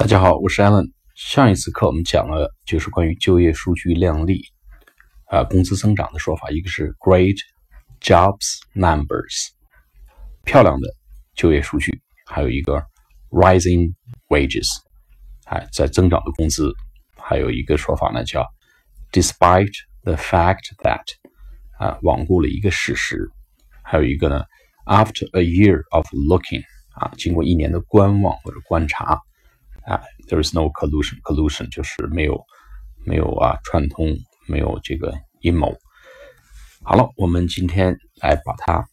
大家好，我是 Allen。上一次课我们讲了就是关于就业数据靓丽啊，工资增长的说法，一个是 Great Jobs Numbers，漂亮的就业数据，还有一个 Rising Wages，哎，在增长的工资，还有一个说法呢叫 Despite the fact that，啊，罔顾了一个事实，还有一个呢 After a year of looking，啊，经过一年的观望或者观察。啊，there is no collusion，collusion 就是没有没有啊串通，没有这个阴谋。好了，我们今天来把它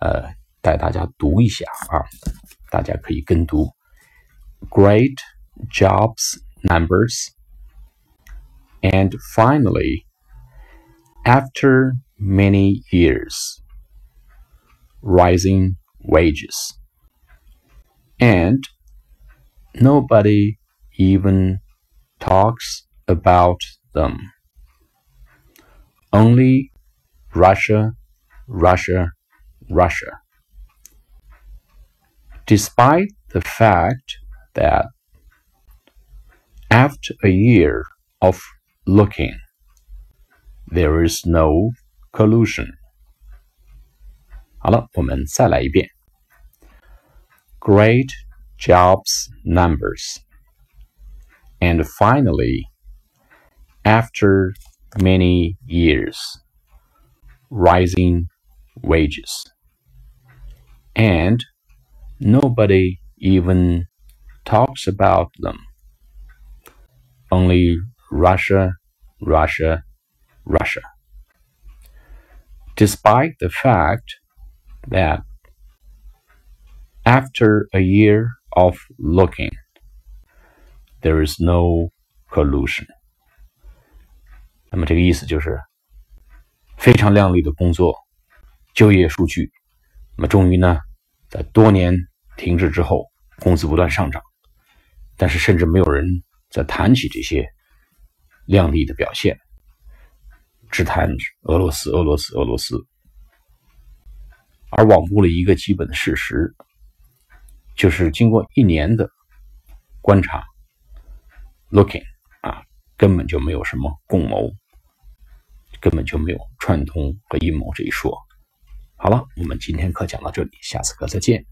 呃带大家读一下啊，大家可以跟读：Great jobs numbers, and finally, after many years, rising wages, and Nobody even talks about them. Only Russia, Russia, Russia. Despite the fact that after a year of looking, there is no collusion. 好了，我们再来一遍。Great jobs numbers. And finally, after many years, rising wages. And nobody even talks about them. Only Russia, Russia, Russia. Despite the fact that after a year of looking. There is no collusion。那么这个意思就是非常靓丽的工作，就业数据。那么终于呢，在多年停滞之后，工资不断上涨，但是甚至没有人在谈起这些靓丽的表现，只谈俄罗斯、俄罗斯、俄罗斯，而罔顾了一个基本的事实。就是经过一年的观察，looking 啊，根本就没有什么共谋，根本就没有串通和阴谋这一说。好了，我们今天课讲到这里，下次课再见。